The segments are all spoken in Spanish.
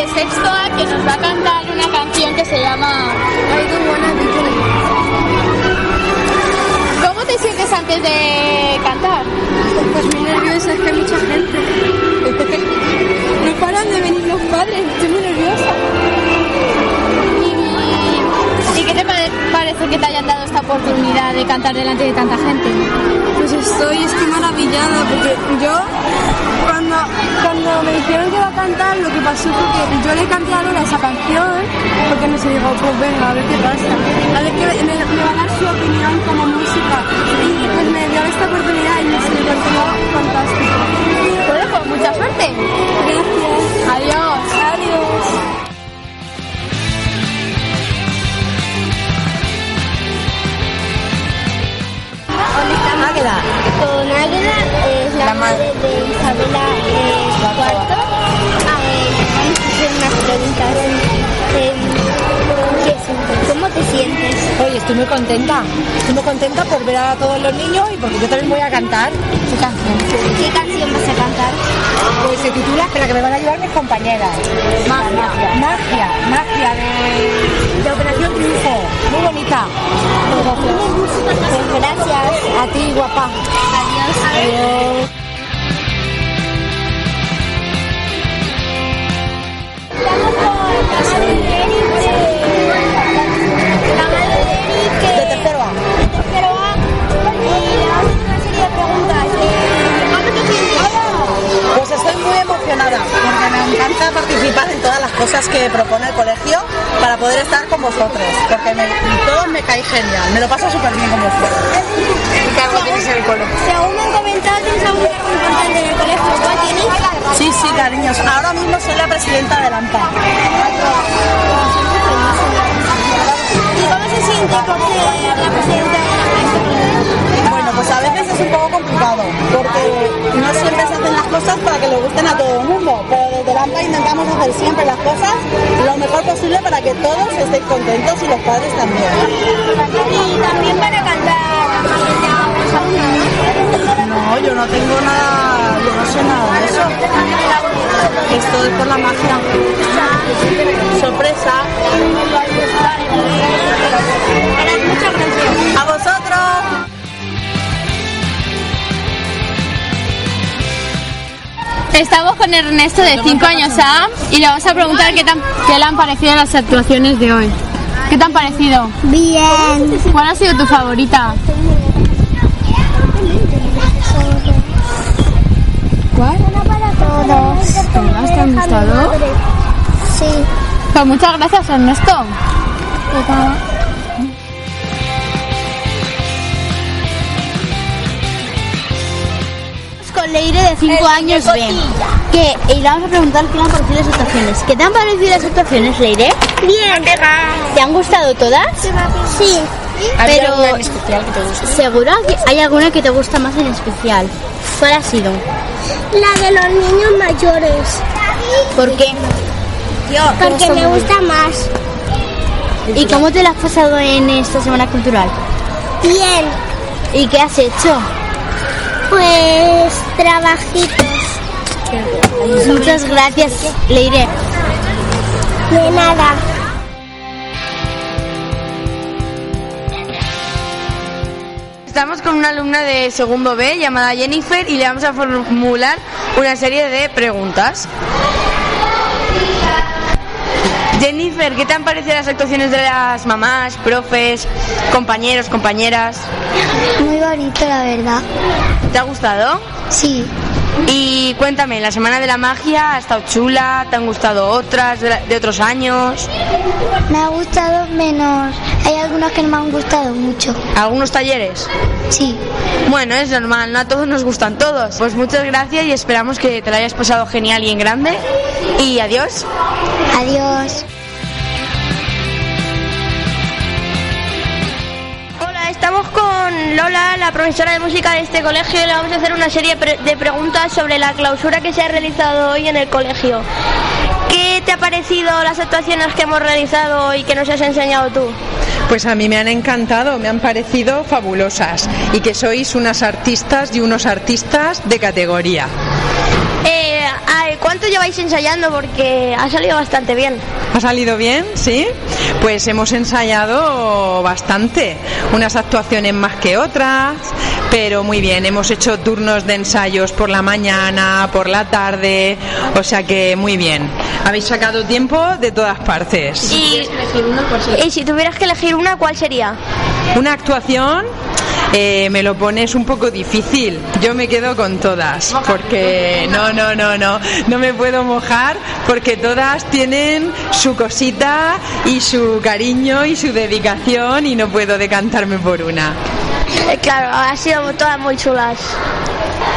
de sexto A que nos va a cantar una canción que se llama ¿Cómo te sientes antes de cantar? Pues muy nerviosa, es que hay mucha gente. No paran de venir los padres, estoy muy nerviosa. ¿Y, y qué te pare- parece que te hayan dado esta oportunidad de cantar delante de tanta gente? Pues estoy, estoy maravillada porque yo cuando, cuando me dijeron cantar lo que pasó fue que yo le canté a Lola esa canción porque no se dijo, pues venga, a ver qué pasa. A ver que me, me a dar su opinión como música. Y pues me dio esta oportunidad y me salió fantástico. Estoy muy contenta. Estoy muy contenta por ver a todos los niños y porque yo también voy a cantar su canción. ¿Qué canción vas a cantar? Pues se titula la que me van a ayudar mis compañeras. Magia. Magia, magia de, de Operación Triunfo. Muy bonita. Pues gracias. A ti, guapa. Adiós. Adiós. Cosas que propone el colegio para poder estar con vosotros, porque me, todos me cae genial, me lo paso súper bien con vosotros. ¿Qué cargo tienes en el cole? Según me han comentado, tienes algún cargo importante en el colegio. ¿Cuál tienes? Sí, sí, cariños, ahora mismo soy la presidenta de la AMPA. ¿Y cómo se siente por ser la presidenta de la clase? Bueno, pues a veces es un poco complicado, porque no siempre se hacen las cosas para que le gusten a todo el mundo, pero desde la AMPA intentamos hacer siempre las cosas lo mejor posible para que todos estén contentos y los padres también. Y también para cantar. No, yo no tengo nada, yo no sé nada de eso. Esto es por la magia. Sorpresa. Estamos con Ernesto de 5 años A y le vamos a preguntar qué, tan, qué le han parecido las actuaciones de hoy. ¿Qué te han parecido? Bien. ¿Cuál ha sido tu favorita? ¿Cuál? Una para todos. ¿Todas te han gustado? Sí. Pues muchas gracias Ernesto. Leire de 5 años. Que, y le vamos a preguntar qué le han parecido las actuaciones. ¿Qué te han parecido las actuaciones, Leire? Bien. ¿Te han gustado todas? Sí. Pero, alguna en especial que te guste? ¿seguro que hay alguna que te gusta más en especial? ¿Cuál ha sido? La de los niños mayores, ¿Por qué? porque me gusta más. ¿Y cómo te la has pasado en esta semana cultural? Bien, ¿Y qué has hecho? pues trabajitos. Muchas gracias, Leire. De nada. Estamos con una alumna de segundo B llamada Jennifer y le vamos a formular una serie de preguntas. Jennifer, ¿qué te han parecido las actuaciones de las mamás, profes, compañeros, compañeras? Muy bonito, la verdad. ¿Te ha gustado? Sí. Y cuéntame, la Semana de la Magia ha estado chula, ¿te han gustado otras de, la- de otros años? Me ha gustado menos. Hay algunos que no me han gustado mucho. ¿Algunos talleres? Sí. Bueno, es normal, no a todos nos gustan todos. Pues muchas gracias y esperamos que te lo hayas pasado genial y en grande. Y adiós. Adiós. Estamos con Lola, la profesora de música de este colegio, y le vamos a hacer una serie de preguntas sobre la clausura que se ha realizado hoy en el colegio. ¿Qué te ha parecido las actuaciones que hemos realizado y que nos has enseñado tú? Pues a mí me han encantado, me han parecido fabulosas y que sois unas artistas y unos artistas de categoría. ¿Cuánto lleváis ensayando? Porque ha salido bastante bien. ¿Ha salido bien? ¿Sí? Pues hemos ensayado bastante, unas actuaciones más que otras, pero muy bien, hemos hecho turnos de ensayos por la mañana, por la tarde, o sea que muy bien. Habéis sacado tiempo de todas partes. Y, y si tuvieras que elegir una, ¿cuál sería? Una actuación eh, me lo pones un poco difícil. Yo me quedo con todas, porque no, no, no, no, no me puedo mojar porque todas tienen su cosita y su cariño y su dedicación y no puedo decantarme por una. Eh, claro, ha sido todas muy chulas.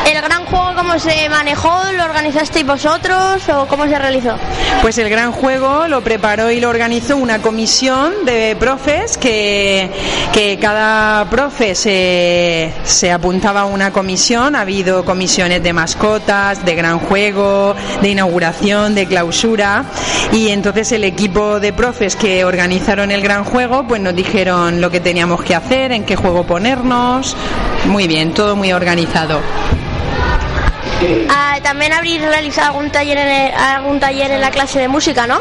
¿El gran juego cómo se manejó? ¿Lo organizasteis vosotros o cómo se realizó? Pues el gran juego lo preparó y lo organizó una comisión de profes que, que cada profe se, se apuntaba a una comisión. Ha habido comisiones de mascotas, de gran juego, de inauguración, de clausura. Y entonces el equipo de profes que organizaron el gran juego pues nos dijeron lo que teníamos que hacer, en qué juego ponernos. Muy bien, todo muy organizado. Ah, también habréis realizado algún taller, en el- algún taller en la clase de música, ¿no?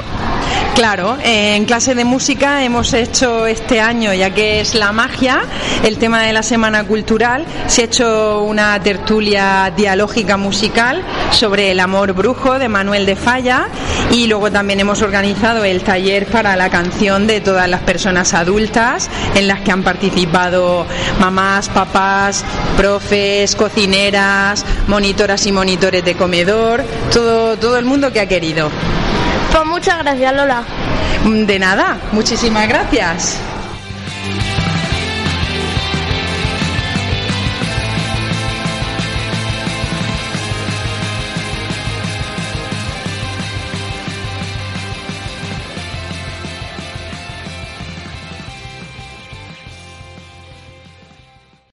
Claro, en clase de música hemos hecho este año, ya que es la magia, el tema de la Semana Cultural, se ha hecho una tertulia dialógica musical sobre el amor brujo de Manuel de Falla y luego también hemos organizado el taller para la canción de todas las personas adultas en las que han participado mamás, papás, profes, cocineras, monitoras y monitores de comedor, todo, todo el mundo que ha querido. Pues muchas gracias, Lola. De nada, muchísimas gracias.